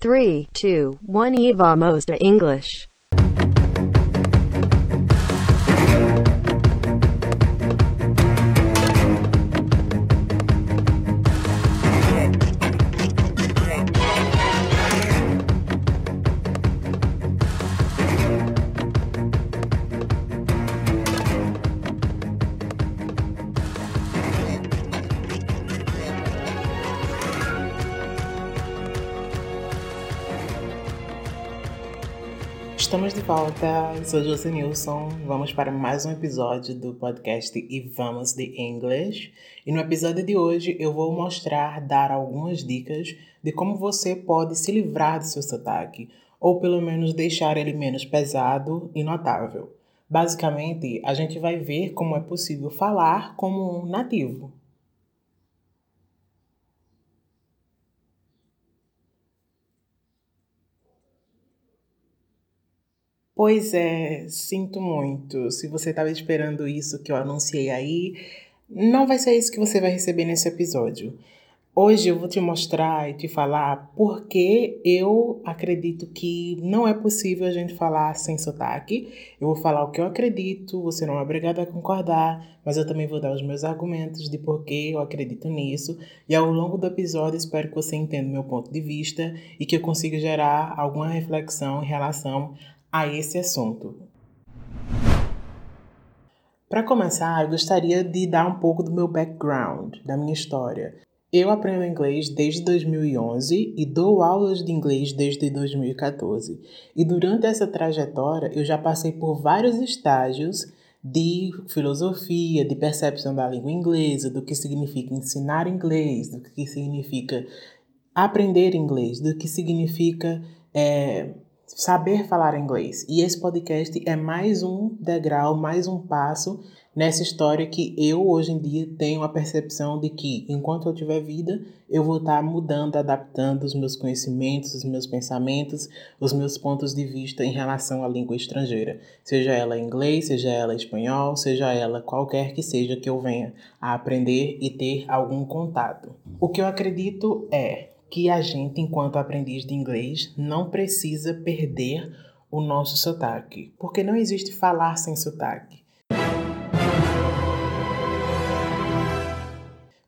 3, 2, 1 Eva Mosta English. Volta, sou José Nilson. Vamos para mais um episódio do podcast E Vamos de English. E no episódio de hoje eu vou mostrar, dar algumas dicas de como você pode se livrar do seu sotaque, ou pelo menos deixar ele menos pesado e notável. Basicamente, a gente vai ver como é possível falar como um nativo. Pois é, sinto muito. Se você estava esperando isso que eu anunciei aí, não vai ser isso que você vai receber nesse episódio. Hoje eu vou te mostrar e te falar por que eu acredito que não é possível a gente falar sem sotaque. Eu vou falar o que eu acredito, você não é obrigado a concordar, mas eu também vou dar os meus argumentos de por que eu acredito nisso. E ao longo do episódio espero que você entenda meu ponto de vista e que eu consiga gerar alguma reflexão em relação a esse assunto. Para começar, eu gostaria de dar um pouco do meu background, da minha história. Eu aprendo inglês desde 2011 e dou aulas de inglês desde 2014. E durante essa trajetória, eu já passei por vários estágios de filosofia, de percepção da língua inglesa, do que significa ensinar inglês, do que significa aprender inglês, do que significa é, saber falar inglês. E esse podcast é mais um degrau, mais um passo nessa história que eu hoje em dia tenho a percepção de que enquanto eu tiver vida, eu vou estar mudando, adaptando os meus conhecimentos, os meus pensamentos, os meus pontos de vista em relação à língua estrangeira, seja ela inglês, seja ela espanhol, seja ela qualquer que seja que eu venha a aprender e ter algum contato. O que eu acredito é que a gente, enquanto aprendiz de inglês, não precisa perder o nosso sotaque, porque não existe falar sem sotaque.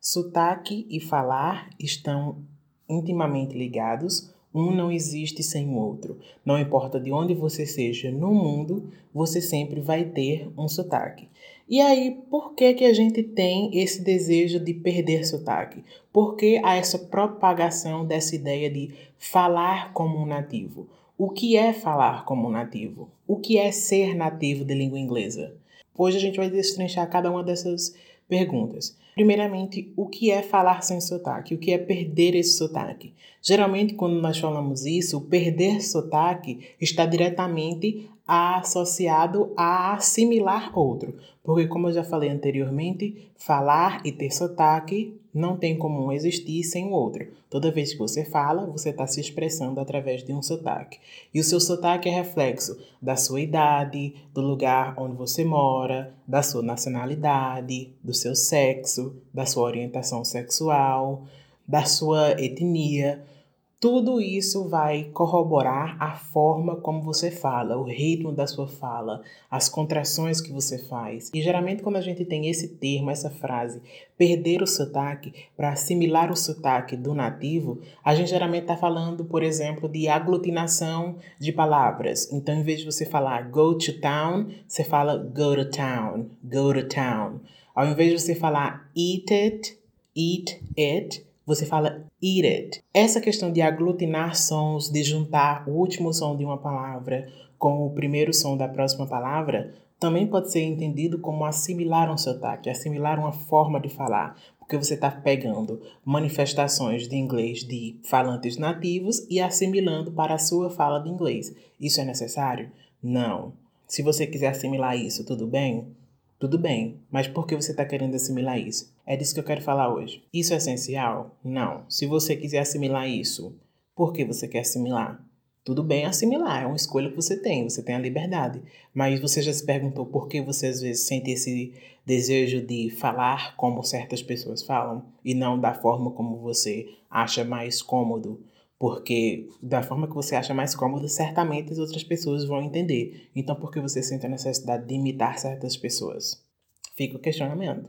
Sotaque e falar estão intimamente ligados, um não existe sem o outro. Não importa de onde você seja no mundo, você sempre vai ter um sotaque. E aí, por que, que a gente tem esse desejo de perder sotaque? Por que há essa propagação dessa ideia de falar como um nativo? O que é falar como um nativo? O que é ser nativo de língua inglesa? Hoje a gente vai destrinchar cada uma dessas perguntas. Primeiramente, o que é falar sem sotaque? O que é perder esse sotaque? Geralmente, quando nós falamos isso, perder sotaque está diretamente associado a assimilar outro. Porque, como eu já falei anteriormente, falar e ter sotaque não tem como existir sem o outro. Toda vez que você fala, você está se expressando através de um sotaque. E o seu sotaque é reflexo da sua idade, do lugar onde você mora, da sua nacionalidade, do seu sexo, da sua orientação sexual, da sua etnia. Tudo isso vai corroborar a forma como você fala, o ritmo da sua fala, as contrações que você faz. E geralmente, quando a gente tem esse termo, essa frase, perder o sotaque para assimilar o sotaque do nativo, a gente geralmente está falando, por exemplo, de aglutinação de palavras. Então, em vez de você falar go to town, você fala go to town, go to town. Ao invés de você falar eat it, eat it, você fala eat it. Essa questão de aglutinar sons, de juntar o último som de uma palavra com o primeiro som da próxima palavra, também pode ser entendido como assimilar um sotaque, assimilar uma forma de falar, porque você está pegando manifestações de inglês de falantes nativos e assimilando para a sua fala de inglês. Isso é necessário? Não. Se você quiser assimilar isso, tudo bem? Tudo bem, mas por que você está querendo assimilar isso? É disso que eu quero falar hoje. Isso é essencial? Não. Se você quiser assimilar isso, por que você quer assimilar? Tudo bem assimilar, é uma escolha que você tem, você tem a liberdade. Mas você já se perguntou por que você às vezes sente esse desejo de falar como certas pessoas falam e não da forma como você acha mais cômodo? Porque da forma que você acha mais cômodo, certamente as outras pessoas vão entender. Então, por que você sente a necessidade de imitar certas pessoas? Fica o questionamento.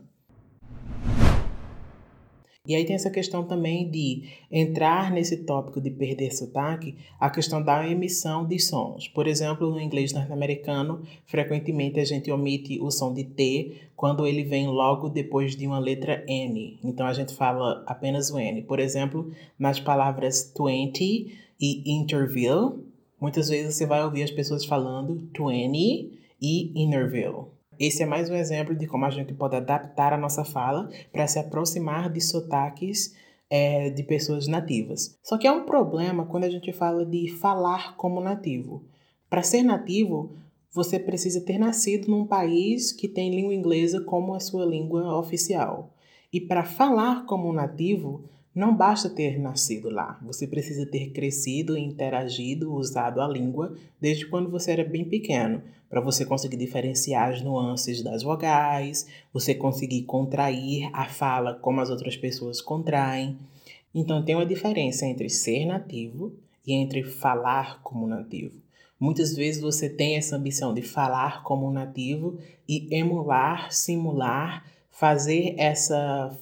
E aí tem essa questão também de entrar nesse tópico de perder sotaque, a questão da emissão de sons. Por exemplo, no inglês norte-americano, frequentemente a gente omite o som de T quando ele vem logo depois de uma letra N. Então a gente fala apenas o N. Por exemplo, nas palavras 20 e interview, muitas vezes você vai ouvir as pessoas falando 20 e interview. Esse é mais um exemplo de como a gente pode adaptar a nossa fala para se aproximar de sotaques é, de pessoas nativas. Só que é um problema quando a gente fala de falar como nativo. Para ser nativo, você precisa ter nascido num país que tem língua inglesa como a sua língua oficial. E para falar como nativo, não basta ter nascido lá, você precisa ter crescido, interagido, usado a língua desde quando você era bem pequeno, para você conseguir diferenciar as nuances das vogais, você conseguir contrair a fala como as outras pessoas contraem. Então tem uma diferença entre ser nativo e entre falar como nativo. Muitas vezes você tem essa ambição de falar como nativo e emular, simular, fazer essa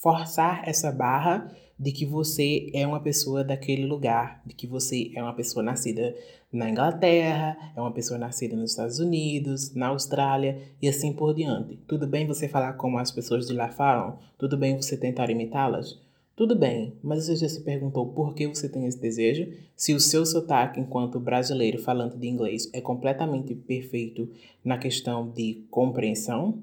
forçar essa barra de que você é uma pessoa daquele lugar, de que você é uma pessoa nascida na Inglaterra, é uma pessoa nascida nos Estados Unidos, na Austrália e assim por diante. Tudo bem você falar como as pessoas de lá falam? Tudo bem você tentar imitá-las? Tudo bem, mas você já se perguntou por que você tem esse desejo? Se o seu sotaque enquanto brasileiro falante de inglês é completamente perfeito na questão de compreensão?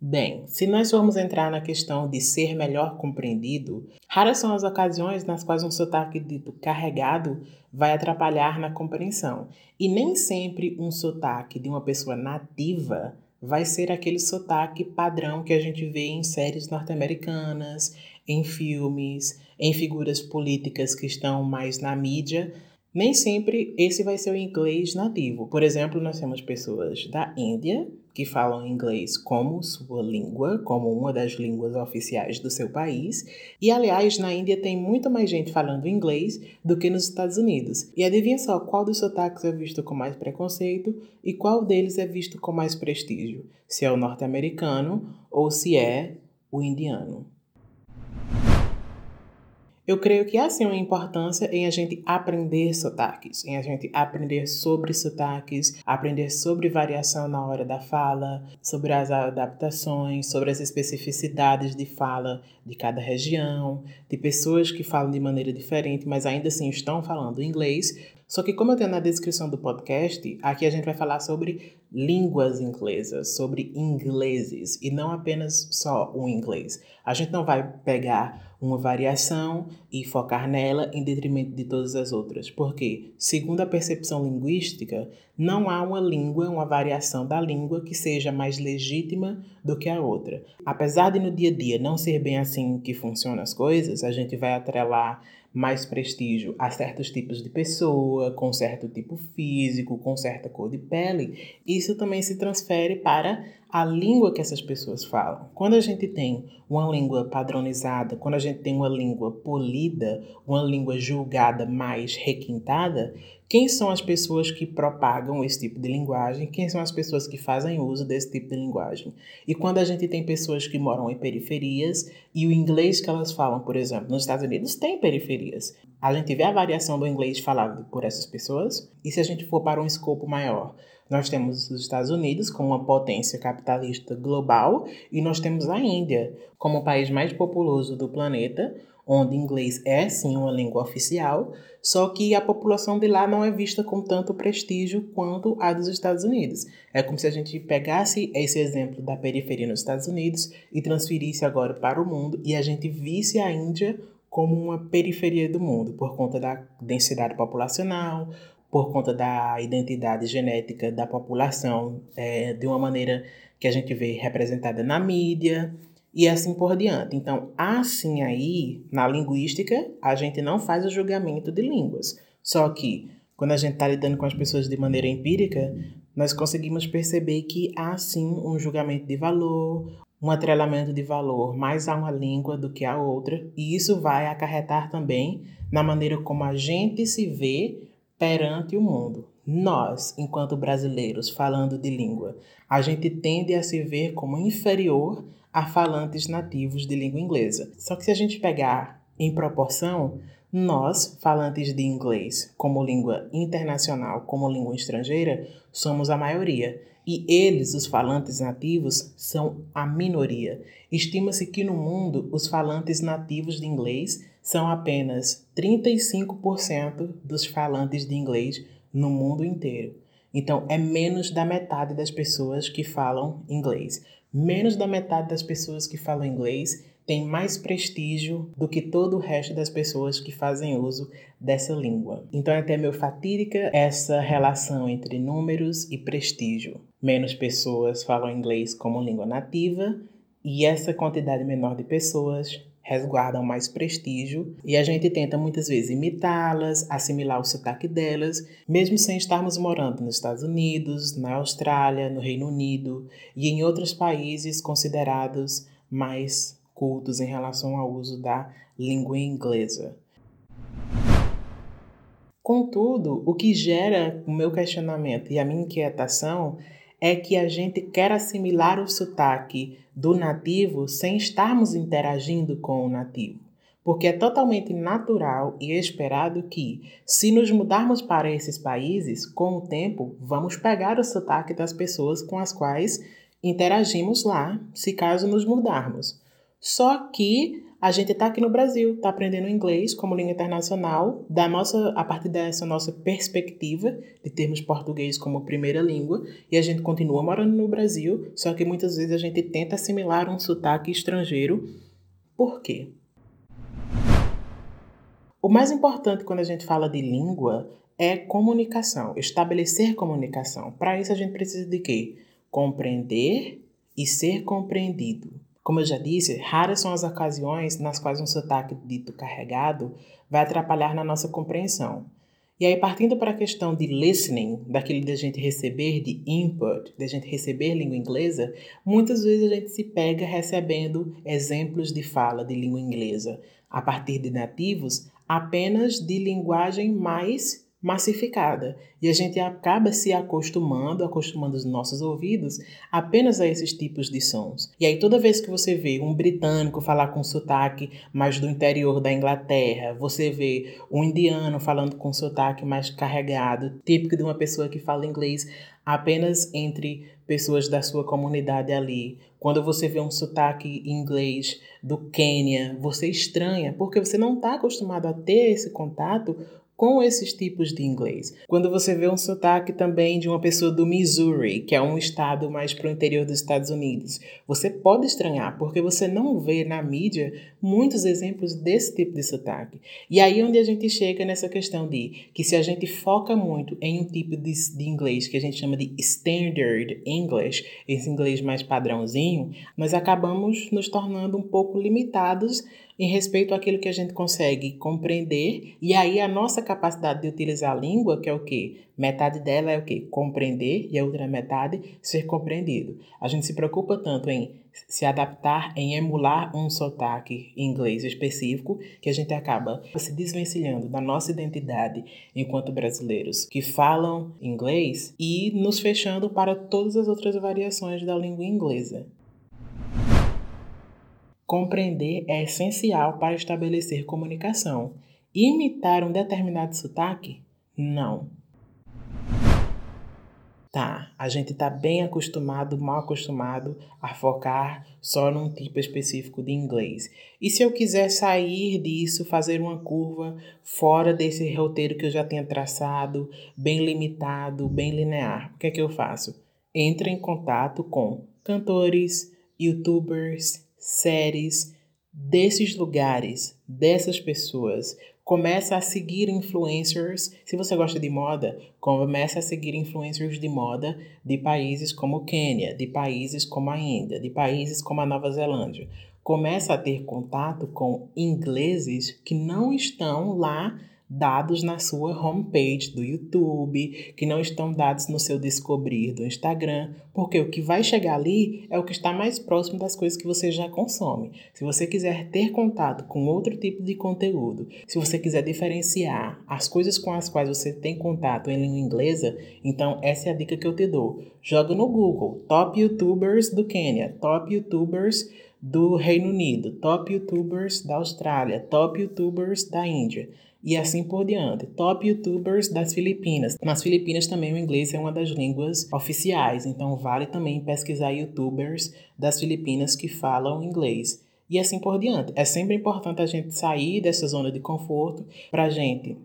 Bem, se nós formos entrar na questão de ser melhor compreendido, raras são as ocasiões nas quais um sotaque dito carregado vai atrapalhar na compreensão. E nem sempre um sotaque de uma pessoa nativa vai ser aquele sotaque padrão que a gente vê em séries norte-americanas, em filmes, em figuras políticas que estão mais na mídia. Nem sempre esse vai ser o inglês nativo. Por exemplo, nós temos pessoas da Índia que falam inglês como sua língua, como uma das línguas oficiais do seu país. E aliás, na Índia tem muito mais gente falando inglês do que nos Estados Unidos. E adivinha só qual dos sotaques é visto com mais preconceito e qual deles é visto com mais prestígio? Se é o norte-americano ou se é o indiano. Eu creio que há sim uma importância em a gente aprender sotaques, em a gente aprender sobre sotaques, aprender sobre variação na hora da fala, sobre as adaptações, sobre as especificidades de fala de cada região, de pessoas que falam de maneira diferente, mas ainda assim estão falando inglês. Só que, como eu tenho na descrição do podcast, aqui a gente vai falar sobre línguas inglesas, sobre ingleses, e não apenas só o inglês. A gente não vai pegar uma variação e focar nela em detrimento de todas as outras. Porque, segundo a percepção linguística, não há uma língua, uma variação da língua que seja mais legítima do que a outra. Apesar de no dia a dia não ser bem assim que funcionam as coisas, a gente vai atrelar mais prestígio a certos tipos de pessoa, com certo tipo físico, com certa cor de pele. Isso também se transfere para a língua que essas pessoas falam. Quando a gente tem uma língua padronizada, quando a gente tem uma língua polida, uma língua julgada mais requintada, quem são as pessoas que propagam esse tipo de linguagem? Quem são as pessoas que fazem uso desse tipo de linguagem? E quando a gente tem pessoas que moram em periferias e o inglês que elas falam, por exemplo, nos Estados Unidos tem periferias. A gente vê a variação do inglês falado por essas pessoas. E se a gente for para um escopo maior, nós temos os Estados Unidos como uma potência capitalista global e nós temos a Índia como o país mais populoso do planeta, onde inglês é sim uma língua oficial, só que a população de lá não é vista com tanto prestígio quanto a dos Estados Unidos. É como se a gente pegasse esse exemplo da periferia nos Estados Unidos e transferisse agora para o mundo e a gente visse a Índia como uma periferia do mundo, por conta da densidade populacional, por conta da identidade genética da população, é, de uma maneira que a gente vê representada na mídia e assim por diante. Então, assim aí, na linguística, a gente não faz o julgamento de línguas. Só que, quando a gente está lidando com as pessoas de maneira empírica, nós conseguimos perceber que há sim um julgamento de valor, um atrelamento de valor mais a uma língua do que a outra, e isso vai acarretar também na maneira como a gente se vê perante o mundo. Nós, enquanto brasileiros falando de língua, a gente tende a se ver como inferior a falantes nativos de língua inglesa. Só que se a gente pegar em proporção, nós, falantes de inglês como língua internacional, como língua estrangeira, somos a maioria. E eles, os falantes nativos, são a minoria. Estima-se que no mundo os falantes nativos de inglês são apenas 35% dos falantes de inglês no mundo inteiro. Então, é menos da metade das pessoas que falam inglês. Menos da metade das pessoas que falam inglês tem mais prestígio do que todo o resto das pessoas que fazem uso dessa língua. Então é até meio fatídica essa relação entre números e prestígio. Menos pessoas falam inglês como língua nativa e essa quantidade menor de pessoas resguardam mais prestígio e a gente tenta muitas vezes imitá-las, assimilar o sotaque delas, mesmo sem estarmos morando nos Estados Unidos, na Austrália, no Reino Unido e em outros países considerados mais cultos em relação ao uso da língua inglesa. Contudo, o que gera o meu questionamento e a minha inquietação é que a gente quer assimilar o sotaque do nativo sem estarmos interagindo com o nativo. Porque é totalmente natural e esperado que, se nos mudarmos para esses países, com o tempo, vamos pegar o sotaque das pessoas com as quais interagimos lá, se caso nos mudarmos. Só que a gente está aqui no Brasil, está aprendendo inglês como língua internacional, da nossa, a partir dessa nossa perspectiva de termos português como primeira língua, e a gente continua morando no Brasil, só que muitas vezes a gente tenta assimilar um sotaque estrangeiro. Por quê? O mais importante quando a gente fala de língua é comunicação, estabelecer comunicação. Para isso a gente precisa de quê? Compreender e ser compreendido. Como eu já disse, raras são as ocasiões nas quais um sotaque dito carregado vai atrapalhar na nossa compreensão. E aí, partindo para a questão de listening, daquilo de a gente receber de input, de a gente receber língua inglesa, muitas vezes a gente se pega recebendo exemplos de fala de língua inglesa a partir de nativos apenas de linguagem mais massificada e a gente acaba se acostumando, acostumando os nossos ouvidos apenas a esses tipos de sons. E aí toda vez que você vê um britânico falar com sotaque mais do interior da Inglaterra, você vê um indiano falando com sotaque mais carregado, típico de uma pessoa que fala inglês apenas entre pessoas da sua comunidade ali. Quando você vê um sotaque inglês do Quênia, você estranha, porque você não está acostumado a ter esse contato com esses tipos de inglês. Quando você vê um sotaque também de uma pessoa do Missouri, que é um estado mais para o interior dos Estados Unidos, você pode estranhar, porque você não vê na mídia muitos exemplos desse tipo de sotaque. E aí onde a gente chega nessa questão de que se a gente foca muito em um tipo de, de inglês que a gente chama de standard English, esse inglês mais padrãozinho, nós acabamos nos tornando um pouco limitados em respeito àquilo que a gente consegue compreender, e aí a nossa capacidade de utilizar a língua, que é o quê? Metade dela é o quê? Compreender, e a outra metade ser compreendido. A gente se preocupa tanto em se adaptar, em emular um sotaque inglês específico, que a gente acaba se desvencilhando da nossa identidade enquanto brasileiros que falam inglês e nos fechando para todas as outras variações da língua inglesa. Compreender é essencial para estabelecer comunicação. Imitar um determinado sotaque? Não. Tá, a gente está bem acostumado, mal acostumado a focar só num tipo específico de inglês. E se eu quiser sair disso, fazer uma curva fora desse roteiro que eu já tenho traçado, bem limitado, bem linear, o que é que eu faço? Entre em contato com cantores, youtubers, séries desses lugares, dessas pessoas. Começa a seguir influencers. Se você gosta de moda, começa a seguir influencers de moda de países como o Quênia, de países como a Índia, de países como a Nova Zelândia. Começa a ter contato com ingleses que não estão lá dados na sua homepage do YouTube, que não estão dados no seu descobrir do Instagram, porque o que vai chegar ali é o que está mais próximo das coisas que você já consome. Se você quiser ter contato com outro tipo de conteúdo, se você quiser diferenciar as coisas com as quais você tem contato em língua inglesa, então essa é a dica que eu te dou. Joga no Google Top YouTubers do Quênia, Top YouTubers do Reino Unido, Top YouTubers da Austrália, Top YouTubers da Índia e assim por diante. Top YouTubers das Filipinas. Nas Filipinas também o inglês é uma das línguas oficiais, então vale também pesquisar YouTubers das Filipinas que falam inglês. E assim por diante. É sempre importante a gente sair dessa zona de conforto para gente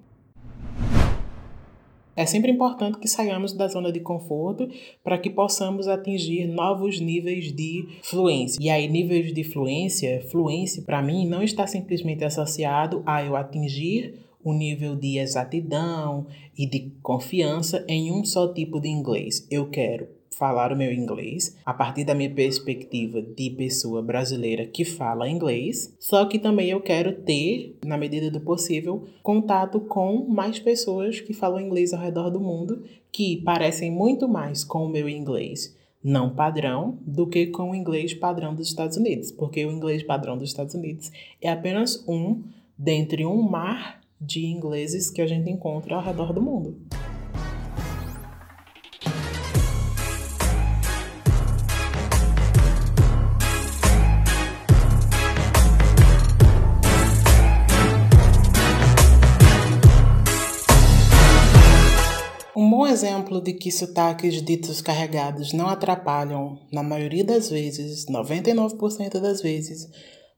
é sempre importante que saiamos da zona de conforto para que possamos atingir novos níveis de fluência. E aí, níveis de fluência, fluência para mim não está simplesmente associado a eu atingir o nível de exatidão e de confiança em um só tipo de inglês. Eu quero falar o meu inglês a partir da minha perspectiva de pessoa brasileira que fala inglês, só que também eu quero ter, na medida do possível, contato com mais pessoas que falam inglês ao redor do mundo que parecem muito mais com o meu inglês não padrão do que com o inglês padrão dos Estados Unidos, porque o inglês padrão dos Estados Unidos é apenas um dentre um mar de ingleses que a gente encontra ao redor do mundo. Um bom exemplo de que sotaques ditos carregados não atrapalham, na maioria das vezes, 99% das vezes,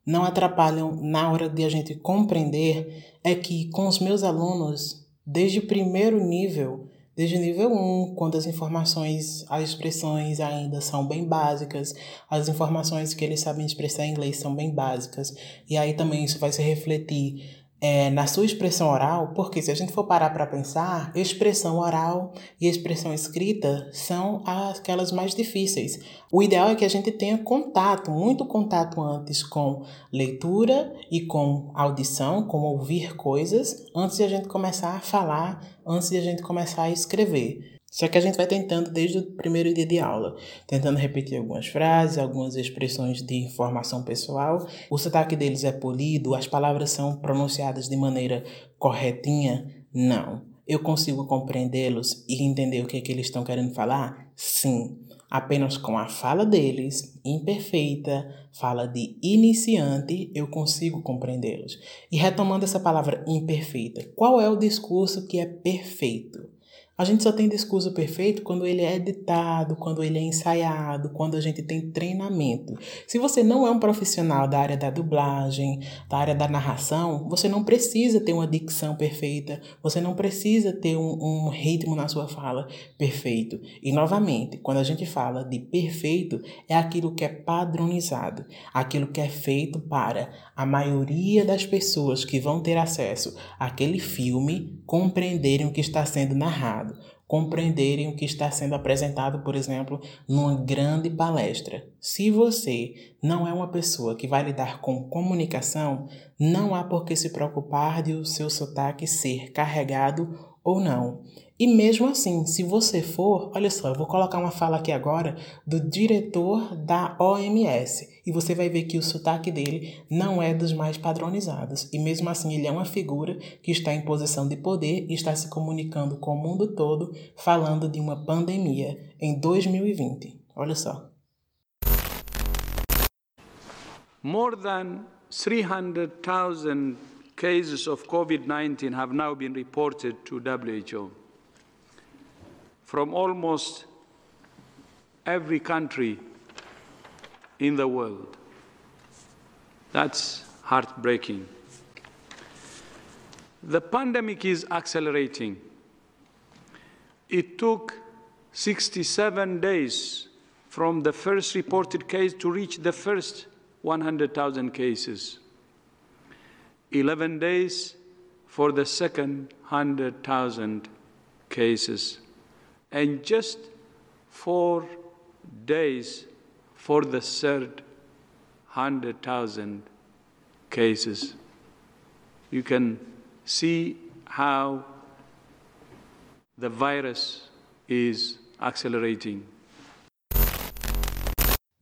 não atrapalham na hora de a gente compreender é que com os meus alunos, desde o primeiro nível, desde o nível 1, quando as informações, as expressões ainda são bem básicas, as informações que eles sabem expressar em inglês são bem básicas, e aí também isso vai se refletir é, na sua expressão oral, porque se a gente for parar para pensar, expressão oral e expressão escrita são aquelas mais difíceis. O ideal é que a gente tenha contato, muito contato antes com leitura e com audição, com ouvir coisas, antes de a gente começar a falar, antes de a gente começar a escrever. Só que a gente vai tentando desde o primeiro dia de aula, tentando repetir algumas frases, algumas expressões de informação pessoal. O sotaque deles é polido, as palavras são pronunciadas de maneira corretinha? Não. Eu consigo compreendê-los e entender o que, é que eles estão querendo falar? Sim. Apenas com a fala deles, imperfeita, fala de iniciante, eu consigo compreendê-los. E retomando essa palavra imperfeita, qual é o discurso que é perfeito? A gente só tem discurso perfeito quando ele é editado, quando ele é ensaiado, quando a gente tem treinamento. Se você não é um profissional da área da dublagem, da área da narração, você não precisa ter uma dicção perfeita, você não precisa ter um, um ritmo na sua fala perfeito. E novamente, quando a gente fala de perfeito, é aquilo que é padronizado, aquilo que é feito para a maioria das pessoas que vão ter acesso àquele filme compreenderem o que está sendo narrado, compreenderem o que está sendo apresentado, por exemplo, numa grande palestra. Se você não é uma pessoa que vai lidar com comunicação, não há por que se preocupar de o seu sotaque ser carregado ou não. E mesmo assim, se você for, olha só, eu vou colocar uma fala aqui agora do diretor da OMS e você vai ver que o sotaque dele não é dos mais padronizados. E mesmo assim, ele é uma figura que está em posição de poder e está se comunicando com o mundo todo falando de uma pandemia em 2020. Olha só. More than 300,000 cases of COVID-19 have now been reported to WHO. From almost every country in the world. That's heartbreaking. The pandemic is accelerating. It took 67 days from the first reported case to reach the first 100,000 cases. 11 days for the second 100,000 cases and just four days for the third 100,000 cases. You can see how the virus is accelerating.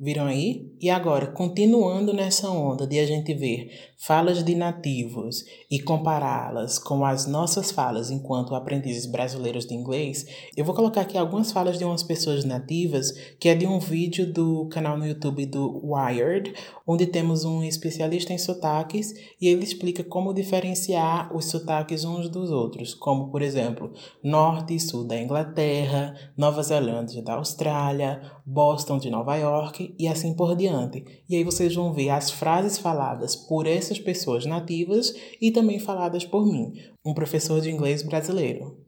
Viram aí? E agora, continuando nessa onda de a gente ver falas de nativos e compará-las com as nossas falas enquanto aprendizes brasileiros de inglês, eu vou colocar aqui algumas falas de umas pessoas nativas, que é de um vídeo do canal no YouTube do Wired, onde temos um especialista em sotaques e ele explica como diferenciar os sotaques uns dos outros, como por exemplo, norte e sul da Inglaterra, Nova Zelândia da Austrália, Boston de Nova York e assim por diante. E aí vocês vão ver as frases faladas por essas pessoas nativas e também faladas por mim, um professor de inglês brasileiro.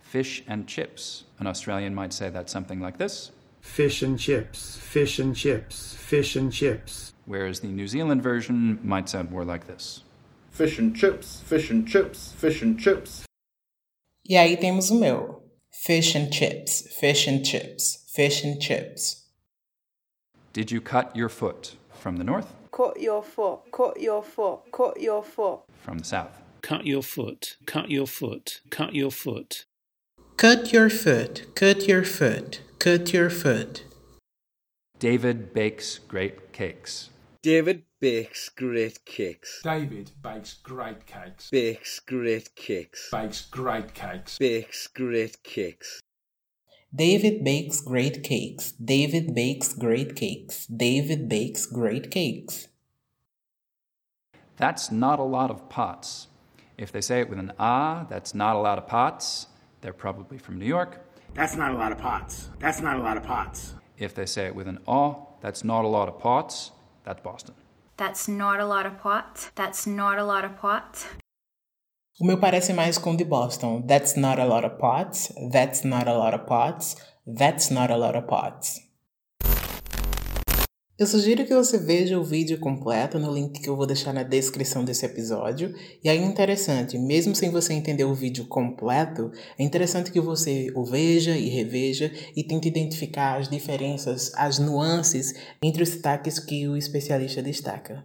Fish and chips. An Australian might say that something like this. Fish and chips, fish and chips, fish and chips. Whereas the New Zealand version might sound more like this. Fish and chips, fish and chips, fish and chips. E aí temos o meu. Fish and chips, fish and chips, fish and chips. Did you cut your foot? From the north? Cut your foot, cut your foot, cut your foot. From the south? Cut your foot, cut your foot, cut your foot. Cut your foot, cut your foot, cut your foot. David bakes great cakes. David bakes great cakes. David bakes great cakes. Bakes great cakes. Bakes great cakes. Bakes great cakes. David bakes great cakes. David bakes great cakes. David bakes great cakes. That's not a lot of pots. If they say it with an ah, that's not a lot of pots. They're probably from New York. That's not a lot of pots. That's not a lot of pots. If they say it with an oh, that's not a lot of pots. That's Boston. That's not a lot of pots. That's not a lot of pots. O meu parece mais com o de Boston. That's not a lot of pots. That's not a lot of pots. That's not a lot of pots. Eu sugiro que você veja o vídeo completo no link que eu vou deixar na descrição desse episódio. E aí, interessante, mesmo sem você entender o vídeo completo, é interessante que você o veja e reveja e tente identificar as diferenças, as nuances entre os sotaques que o especialista destaca.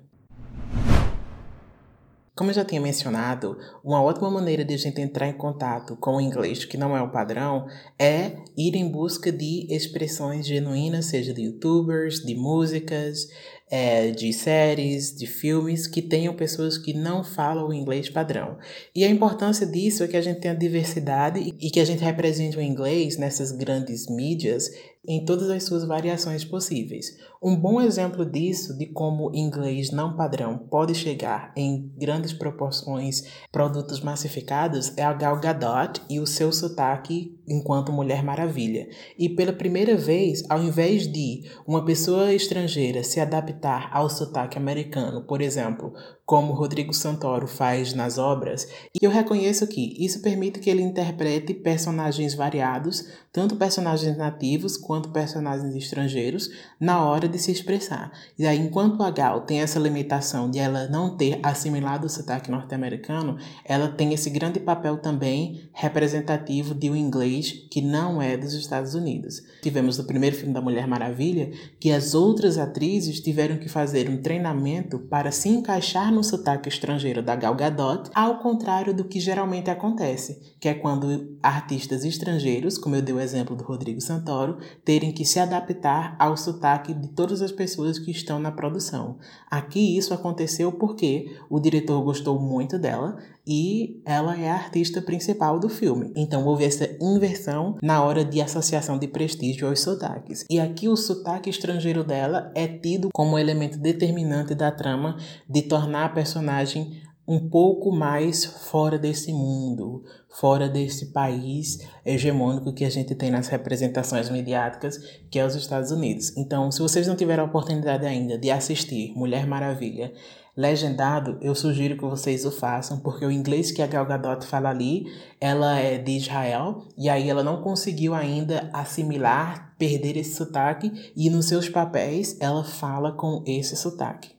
Como eu já tinha mencionado, uma ótima maneira de a gente entrar em contato com o inglês que não é o padrão é ir em busca de expressões genuínas, seja de youtubers, de músicas, é, de séries, de filmes que tenham pessoas que não falam o inglês padrão. E a importância disso é que a gente tenha diversidade e que a gente represente o inglês nessas grandes mídias em todas as suas variações possíveis. Um bom exemplo disso, de como inglês não padrão pode chegar em grandes proporções produtos massificados, é a Gal Gadot e o seu sotaque enquanto Mulher Maravilha. E pela primeira vez, ao invés de uma pessoa estrangeira se adaptar ao sotaque americano, por exemplo, como Rodrigo Santoro faz nas obras, e eu reconheço que isso permite que ele interprete personagens variados, tanto personagens nativos quanto personagens estrangeiros, na hora de se expressar. E aí, enquanto a Gal tem essa limitação de ela não ter assimilado o sotaque norte-americano, ela tem esse grande papel também representativo de um inglês que não é dos Estados Unidos. Tivemos no primeiro filme da Mulher Maravilha que as outras atrizes tiveram que fazer um treinamento para se encaixar no sotaque estrangeiro da Gal Gadot, ao contrário do que geralmente acontece, que é quando artistas estrangeiros, como eu dei o exemplo do Rodrigo Santoro, terem que se adaptar ao sotaque de todas as pessoas que estão na produção. Aqui isso aconteceu porque o diretor gostou muito dela e ela é a artista principal do filme. Então houve essa inversão na hora de associação de prestígio aos sotaques. E aqui o sotaque estrangeiro dela é tido como elemento determinante da trama de tornar a personagem um pouco mais fora desse mundo, fora desse país hegemônico que a gente tem nas representações mediáticas, que é os Estados Unidos. Então, se vocês não tiveram a oportunidade ainda de assistir Mulher Maravilha legendado, eu sugiro que vocês o façam, porque o inglês que a Gal Gadot fala ali, ela é de Israel, e aí ela não conseguiu ainda assimilar, perder esse sotaque, e nos seus papéis ela fala com esse sotaque.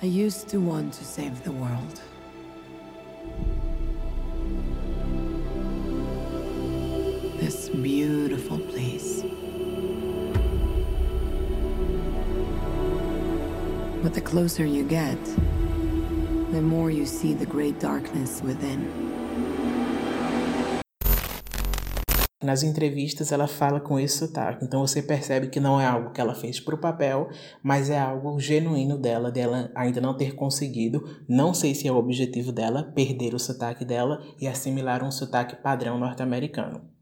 I used to want to save the world. This beautiful place. But the closer you get, the more you see the great darkness within. Nas entrevistas ela fala com esse sotaque, então você percebe que não é algo que ela fez para o papel, mas é algo genuíno dela, dela ainda não ter conseguido. Não sei se é o objetivo dela perder o sotaque dela e assimilar um sotaque padrão norte-americano.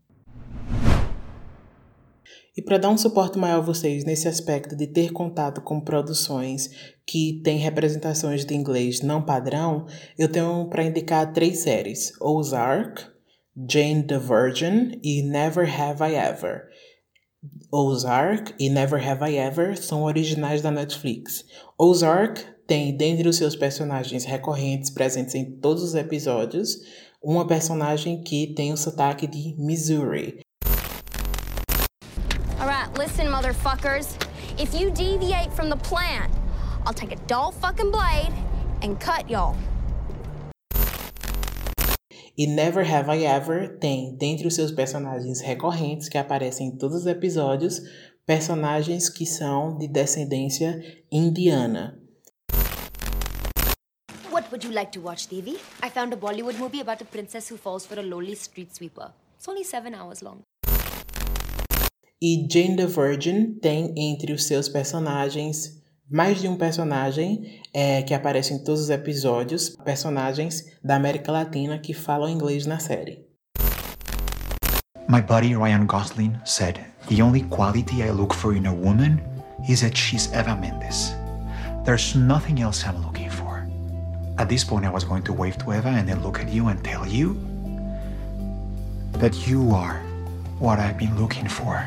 E para dar um suporte maior a vocês nesse aspecto de ter contato com produções que têm representações de inglês não padrão, eu tenho para indicar três séries: Ozark, Jane the Virgin e Never Have I Ever. Ozark e Never Have I Ever são originais da Netflix. Ozark tem, dentre os seus personagens recorrentes presentes em todos os episódios, uma personagem que tem o sotaque de Missouri. Alright, listen, motherfuckers. If you deviate from the plan, I'll take a dull fucking blade and cut y'all. E Never Have I Ever tem, dentre os seus personagens recorrentes que aparecem em todos os episódios, personagens que são de descendência indiana. What would you like to watch, Devi? I found a Bollywood movie about a princess who falls for a lowly street sweeper. It's only seven hours long. E Jane the Virgin tem entre os seus personagens mais de um personagem é, que aparece em todos os episódios, personagens da América Latina que falam inglês na série. My buddy Ryan Gosling said, The only quality I look for in a woman is that she's Eva Mendes. There's nothing else I'm looking for. At this point, I was going to wave to Eva and then look at you and tell you that you are what I've been looking for.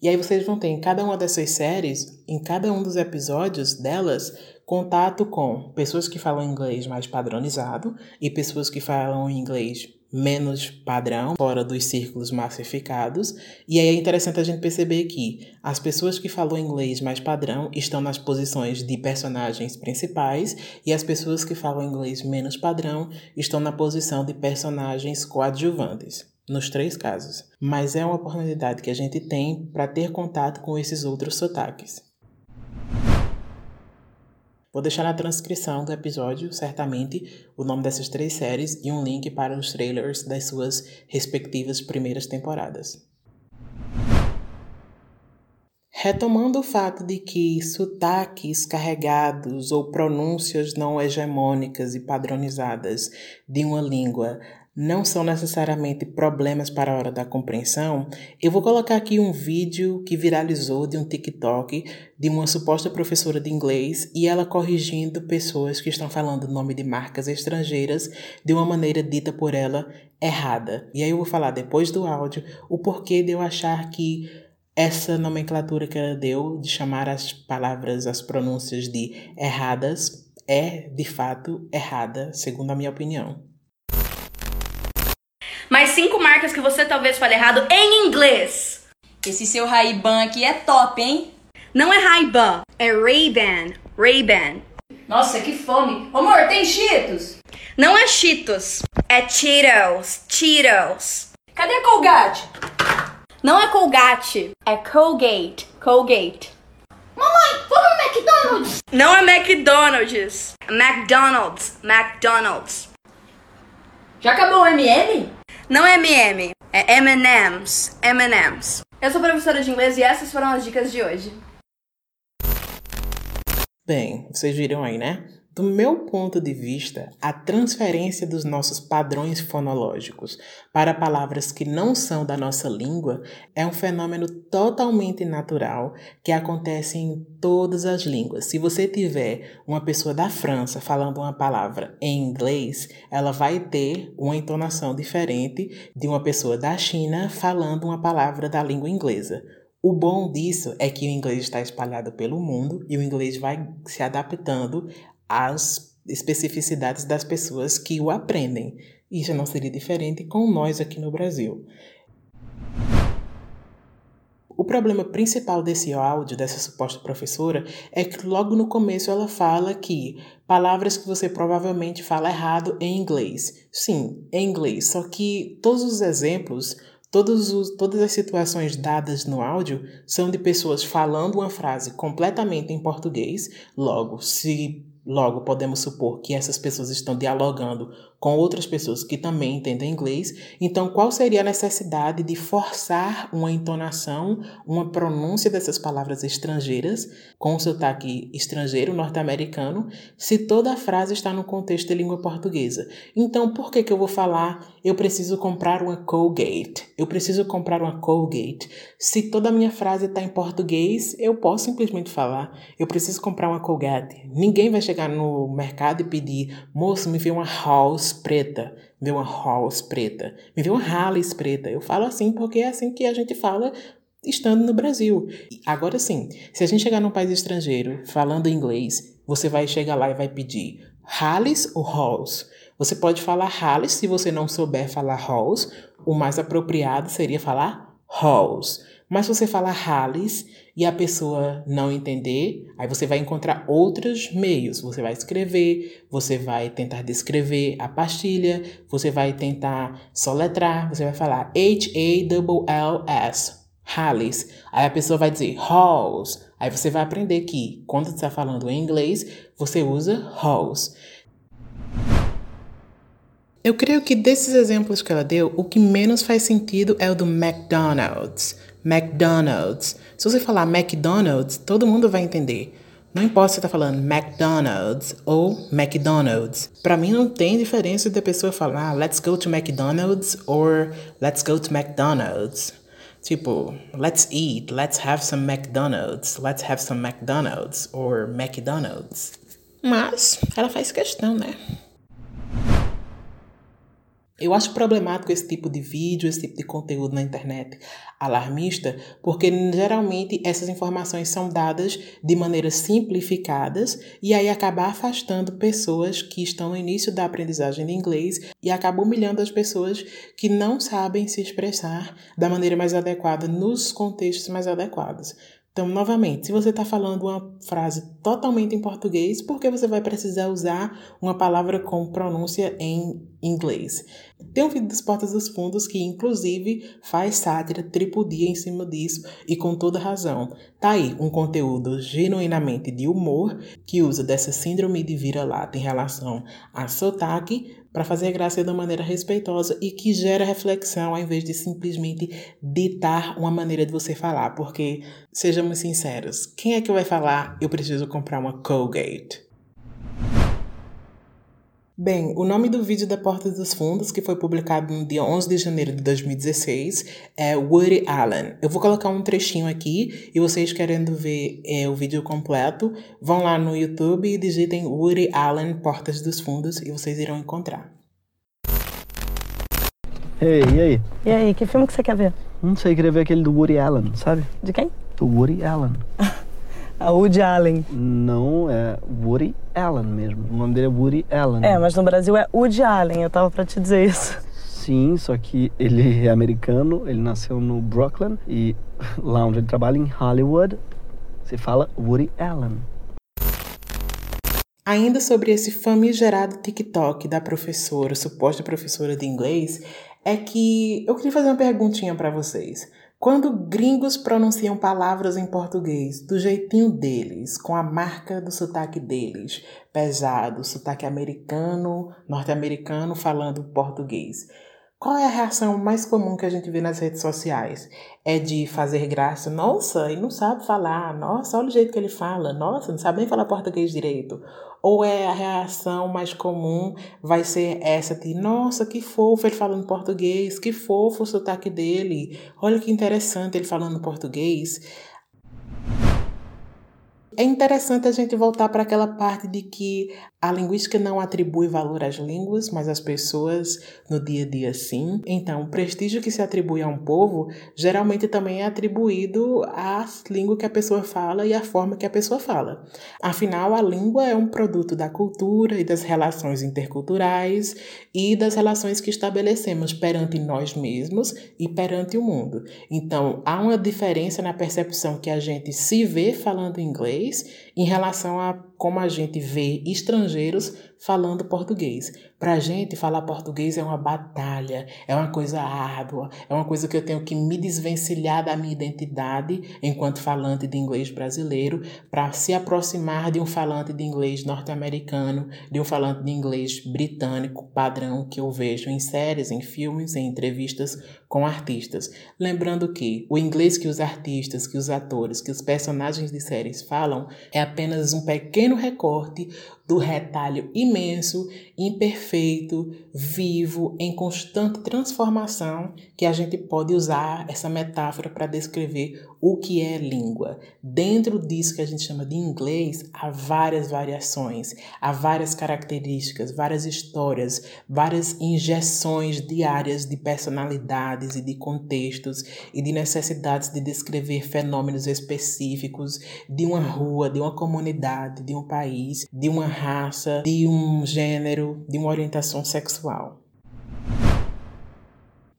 E aí vocês vão ter em cada uma dessas séries, em cada um dos episódios delas, contato com pessoas que falam inglês mais padronizado e pessoas que falam inglês menos padrão, fora dos círculos massificados. E aí é interessante a gente perceber que as pessoas que falam inglês mais padrão estão nas posições de personagens principais e as pessoas que falam inglês menos padrão estão na posição de personagens coadjuvantes nos três casos, mas é uma oportunidade que a gente tem para ter contato com esses outros sotaques. Vou deixar na transcrição do episódio, certamente, o nome dessas três séries e um link para os trailers das suas respectivas primeiras temporadas. Retomando o fato de que sotaques carregados ou pronúncias não hegemônicas e padronizadas de uma língua não são necessariamente problemas para a hora da compreensão, eu vou colocar aqui um vídeo que viralizou de um TikTok de uma suposta professora de inglês e ela corrigindo pessoas que estão falando o nome de marcas estrangeiras de uma maneira dita por ela errada. E aí eu vou falar depois do áudio o porquê de eu achar que essa nomenclatura que ela deu de chamar as palavras, as pronúncias de erradas, é de fato errada, segundo a minha opinião. Mais cinco marcas que você talvez fale errado em inglês. Esse seu Ray-Ban aqui é top, hein? Não é Ray-Ban, é Ray-Ban. Ray-Ban. Nossa, que fome. Amor, tem Cheetos? Não é Cheetos, é Cheetos. Cheetos. Cadê a Colgate? Não é Colgate, é Colgate. Colgate. Mamãe, vamos no McDonald's? Não é McDonald's. McDonald's. McDonald's. Já acabou o MM? Não é MM, é M&M's. M&M's. Eu sou professora de inglês e essas foram as dicas de hoje. Bem, vocês viram aí, né? Do meu ponto de vista, a transferência dos nossos padrões fonológicos para palavras que não são da nossa língua é um fenômeno totalmente natural que acontece em todas as línguas. Se você tiver uma pessoa da França falando uma palavra em inglês, ela vai ter uma entonação diferente de uma pessoa da China falando uma palavra da língua inglesa. O bom disso é que o inglês está espalhado pelo mundo e o inglês vai se adaptando às especificidades das pessoas que o aprendem. Isso não seria diferente com nós aqui no Brasil. O problema principal desse áudio, dessa suposta professora, é que logo no começo ela fala que palavras que você provavelmente fala errado em inglês. Sim, em inglês. Só que todos os exemplos Todos os, todas as situações dadas no áudio são de pessoas falando uma frase completamente em português. Logo, se Logo, podemos supor que essas pessoas estão dialogando com outras pessoas que também entendem inglês. Então, qual seria a necessidade de forçar uma entonação, uma pronúncia dessas palavras estrangeiras com o sotaque estrangeiro norte-americano, se toda a frase está no contexto de língua portuguesa? Então, por que que eu vou falar eu preciso comprar uma Colgate? Eu preciso comprar uma Colgate. Se toda a minha frase está em português, eu posso simplesmente falar eu preciso comprar uma Colgate. Ninguém vai chegar no mercado e pedir, moço, me vê uma house preta, me vê uma house preta, me vê uma Harleys preta. Eu falo assim porque é assim que a gente fala estando no Brasil. Agora sim, se a gente chegar num país estrangeiro falando inglês, você vai chegar lá e vai pedir Harleys ou Halls? Você pode falar Harleys se você não souber falar Halls. O mais apropriado seria falar Halls. Mas se você falar Harleys e a pessoa não entender, aí você vai encontrar outros meios. Você vai escrever, você vai tentar descrever a pastilha, você vai tentar soletrar, você vai falar H-A-L-L-S, Harleys. Aí a pessoa vai dizer halls. Aí você vai aprender que quando você está falando em inglês, você usa halls. Eu creio que desses exemplos que ela deu, o que menos faz sentido é o do McDonald's. McDonald's. Se você falar McDonald's, todo mundo vai entender. Não importa se você está falando McDonald's ou McDonald's. Para mim não tem diferença de a pessoa falar ah, let's go to McDonald's or let's go to McDonald's. Tipo, let's eat, let's have some McDonald's, let's have some McDonald's or McDonald's. Mas ela faz questão, né? Eu acho problemático esse tipo de vídeo, esse tipo de conteúdo na internet alarmista, porque geralmente essas informações são dadas de maneiras simplificadas e aí acaba afastando pessoas que estão no início da aprendizagem de inglês e acaba humilhando as pessoas que não sabem se expressar da maneira mais adequada nos contextos mais adequados. Então, novamente, se você está falando uma frase totalmente em português, por que você vai precisar usar uma palavra com pronúncia em inglês? Tem um vídeo dos Portas dos Fundos que, inclusive, faz sátira tripudia em cima disso e com toda razão. Tá aí um conteúdo genuinamente de humor que usa dessa síndrome de vira-lata em relação a sotaque para fazer graça de uma maneira respeitosa e que gera reflexão ao invés de simplesmente ditar uma maneira de você falar. Porque, sejamos sinceros, quem é que vai falar eu preciso comprar uma Colgate? Bem, o nome do vídeo da Porta dos Fundos, que foi publicado no dia 11 de janeiro de 2016, é Woody Allen. Eu vou colocar um trechinho aqui e vocês querendo ver é, o vídeo completo, vão lá no YouTube e digitem Woody Allen Portas dos Fundos e vocês irão encontrar. Ei, e aí? E aí, que filme que você quer ver? Não sei, queria ver aquele do Woody Allen, sabe? De quem? Do Woody Allen. A Woody Allen. Não, é Woody Allen mesmo. O nome dele é Woody Allen. É, mas no Brasil é Woody Allen, eu tava pra te dizer isso. Sim, só que ele é americano, ele nasceu no Brooklyn e lá onde ele trabalha, em Hollywood, se fala Woody Allen. Ainda sobre esse famigerado TikTok da professora, suposta professora de inglês, é que eu queria fazer uma perguntinha para vocês. Quando gringos pronunciam palavras em português do jeitinho deles, com a marca do sotaque deles, pesado, sotaque americano, norte-americano falando português, qual é a reação mais comum que a gente vê nas redes sociais? É de fazer graça, nossa, ele não sabe falar, nossa, olha o jeito que ele fala, nossa, não sabe nem falar português direito. Ou é a reação mais comum vai ser essa de, nossa, que fofo ele falando português, que fofo o sotaque dele, olha que interessante ele falando português. É interessante a gente voltar para aquela parte de que a linguística não atribui valor às línguas, mas às pessoas no dia a dia sim. Então, o prestígio que se atribui a um povo geralmente também é atribuído à língua que a pessoa fala e à forma que a pessoa fala. Afinal, a língua é um produto da cultura e das relações interculturais e das relações que estabelecemos perante nós mesmos e perante o mundo. Então, há uma diferença na percepção que a gente se vê falando inglês inglês em relação a como a gente vê estrangeiros falando português. Para a gente, falar português é uma batalha, é uma coisa árdua, é uma coisa que eu tenho que me desvencilhar da minha identidade enquanto falante de inglês brasileiro para se aproximar de um falante de inglês norte-americano, de um falante de inglês britânico padrão que eu vejo em séries, em filmes, em entrevistas com artistas. Lembrando que o inglês que os artistas, que os atores, que os personagens de séries falam é apenas um pequeno recorte do retalho imenso, imperfeito, vivo, em constante transformação, que a gente pode usar essa metáfora para descrever o que é língua. Dentro disso que a gente chama de inglês, há várias variações, há várias características, várias histórias, várias injeções diárias de personalidades e de contextos e de necessidades de descrever fenômenos específicos de uma rua, de uma comunidade, de um país, de uma raça, de um gênero, de uma orientação sexual.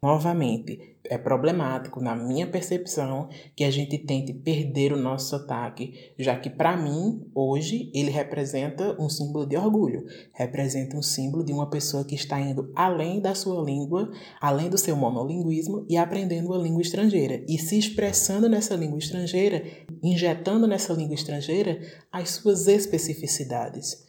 Novamente, é problemático, na minha percepção, que a gente tente perder o nosso sotaque, já que, para mim, hoje, ele representa um símbolo de orgulho, representa um símbolo de uma pessoa que está indo além da sua língua, além do seu monolinguismo e aprendendo uma língua estrangeira e se expressando nessa língua estrangeira, injetando nessa língua estrangeira as suas especificidades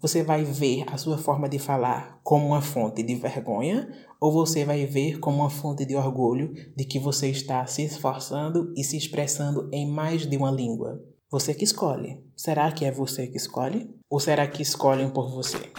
você vai ver a sua forma de falar como uma fonte de vergonha ou você vai ver como uma fonte de orgulho de que você está se esforçando e se expressando em mais de uma língua? Você que escolhe. Será que é você que escolhe? Ou será que escolhem por você?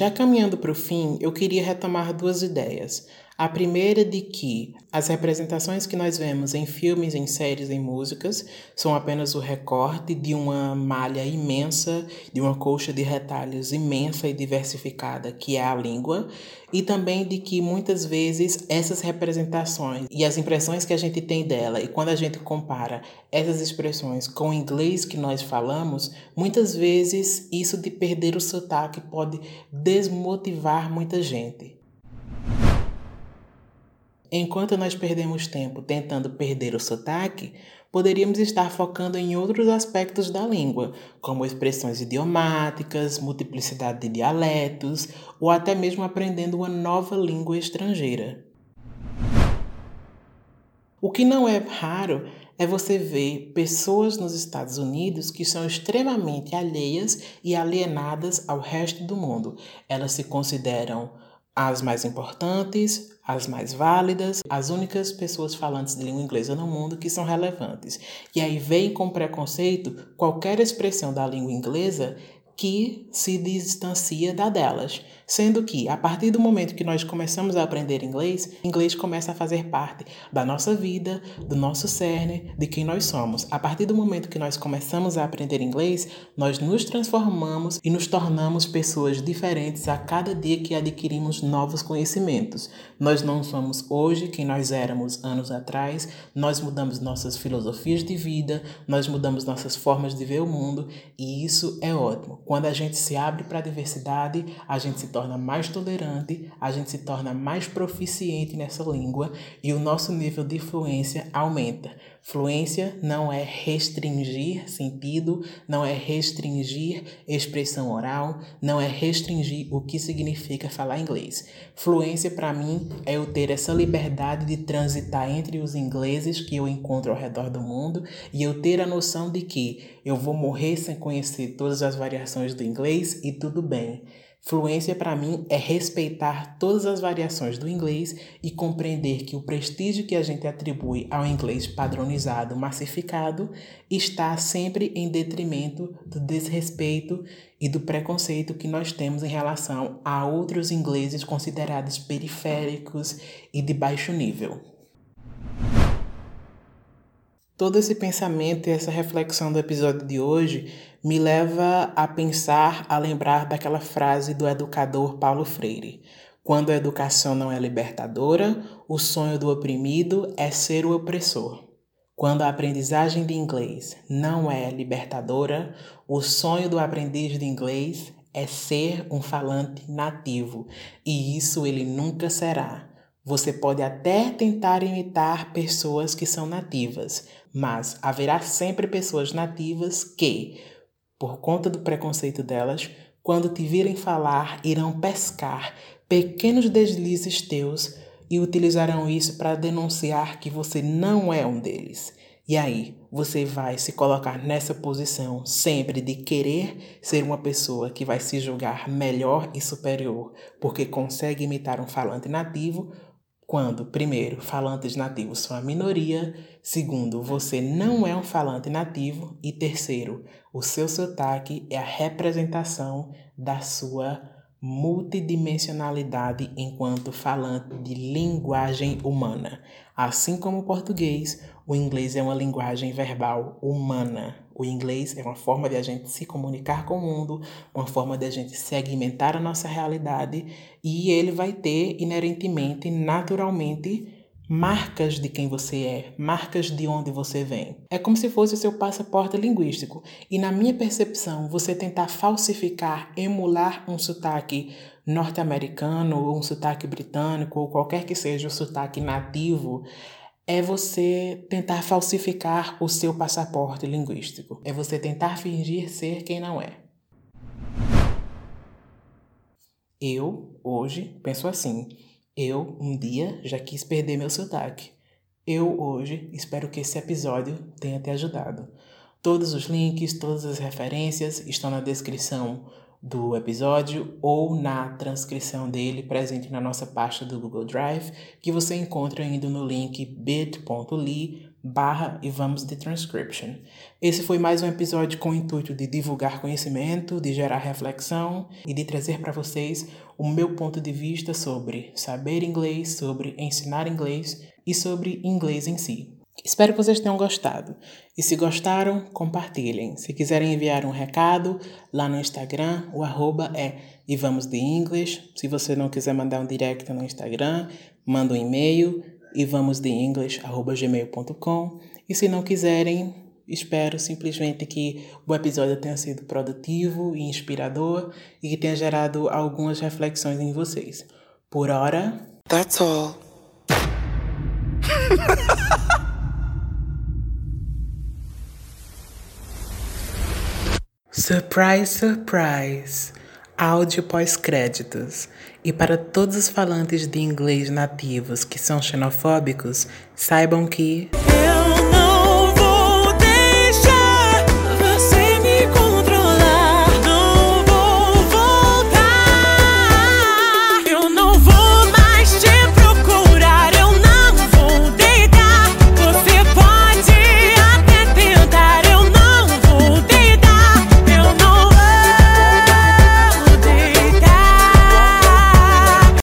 Já caminhando para o fim, eu queria retomar duas ideias. A primeira de que as representações que nós vemos em filmes, em séries, em músicas são apenas o recorte de uma malha imensa, de uma colcha de retalhos imensa e diversificada que é a língua, e também de que muitas vezes essas representações e as impressões que a gente tem dela, e quando a gente compara essas expressões com o inglês que nós falamos, muitas vezes isso de perder o sotaque pode desmotivar muita gente. Enquanto nós perdemos tempo tentando perder o sotaque, poderíamos estar focando em outros aspectos da língua, como expressões idiomáticas, multiplicidade de dialetos ou até mesmo aprendendo uma nova língua estrangeira. O que não é raro é você ver pessoas nos Estados Unidos que são extremamente alheias e alienadas ao resto do mundo. Elas se consideram as mais importantes, as mais válidas, as únicas pessoas falantes de língua inglesa no mundo que são relevantes. E aí vem com preconceito qualquer expressão da língua inglesa que se distancia da delas. Sendo que, a partir do momento que nós começamos a aprender inglês, inglês começa a fazer parte da nossa vida, do nosso cerne, de quem nós somos. A partir do momento que nós começamos a aprender inglês, nós nos transformamos e nos tornamos pessoas diferentes a cada dia que adquirimos novos conhecimentos. Nós não somos hoje quem nós éramos anos atrás, nós mudamos nossas filosofias de vida, nós mudamos nossas formas de ver o mundo e isso é ótimo. Quando a gente se abre para a diversidade, a gente se torna mais tolerante, a gente se torna mais proficiente nessa língua e o nosso nível de fluência aumenta. Fluência não é restringir sentido, não é restringir expressão oral, não é restringir o que significa falar inglês. Fluência para mim é eu ter essa liberdade de transitar entre os ingleses que eu encontro ao redor do mundo e eu ter a noção de que eu vou morrer sem conhecer todas as variações do inglês e tudo bem. Fluência para mim é respeitar todas as variações do inglês e compreender que o prestígio que a gente atribui ao inglês padronizado, massificado, está sempre em detrimento do desrespeito e do preconceito que nós temos em relação a outros ingleses considerados periféricos e de baixo nível. Todo esse pensamento e essa reflexão do episódio de hoje me leva a pensar, a lembrar daquela frase do educador Paulo Freire: Quando a educação não é libertadora, o sonho do oprimido é ser o opressor. Quando a aprendizagem de inglês não é libertadora, o sonho do aprendiz de inglês é ser um falante nativo, e isso ele nunca será. Você pode até tentar imitar pessoas que são nativas, mas haverá sempre pessoas nativas que, por conta do preconceito delas, quando te virem falar, irão pescar pequenos deslizes teus e utilizarão isso para denunciar que você não é um deles. E aí, você vai se colocar nessa posição sempre de querer ser uma pessoa que vai se julgar melhor e superior porque consegue imitar um falante nativo, quando, primeiro, falantes nativos são a minoria, segundo, você não é um falante nativo e terceiro, o seu sotaque é a representação da sua multidimensionalidade enquanto falante de linguagem humana. Assim como o português, o inglês é uma linguagem verbal humana. O inglês é uma forma de a gente se comunicar com o mundo, uma forma de a gente segmentar a nossa realidade e ele vai ter inerentemente, naturalmente, marcas de quem você é, marcas de onde você vem. É como se fosse o seu passaporte linguístico. E na minha percepção, você tentar falsificar, emular um sotaque norte-americano, ou um sotaque britânico, ou qualquer que seja o sotaque nativo, é você tentar falsificar o seu passaporte linguístico. É você tentar fingir ser quem não é. Eu, hoje, penso assim. Eu, um dia, já quis perder meu sotaque. Eu, hoje, espero que esse episódio tenha te ajudado. Todos os links, todas as referências estão na descrição do episódio ou na transcrição dele presente na nossa pasta do Google Drive, que você encontra indo no link bit.ly barra e vamos de transcription. Esse foi mais um episódio com o intuito de divulgar conhecimento, de gerar reflexão e de trazer para vocês o meu ponto de vista sobre saber inglês, sobre ensinar inglês e sobre inglês em si. Espero que vocês tenham gostado. E se gostaram, compartilhem. Se quiserem enviar um recado lá no Instagram, o arroba é e vamos de English. Se você não quiser mandar um direct no Instagram, manda um e-mail e vamos de english@gmail.com. E se não quiserem, espero simplesmente que o episódio tenha sido produtivo e inspirador e que tenha gerado algumas reflexões em vocês. Por hora, that's all. Surprise, surprise! Áudio pós-créditos. E para todos os falantes de inglês nativos que são xenofóbicos, saibam que.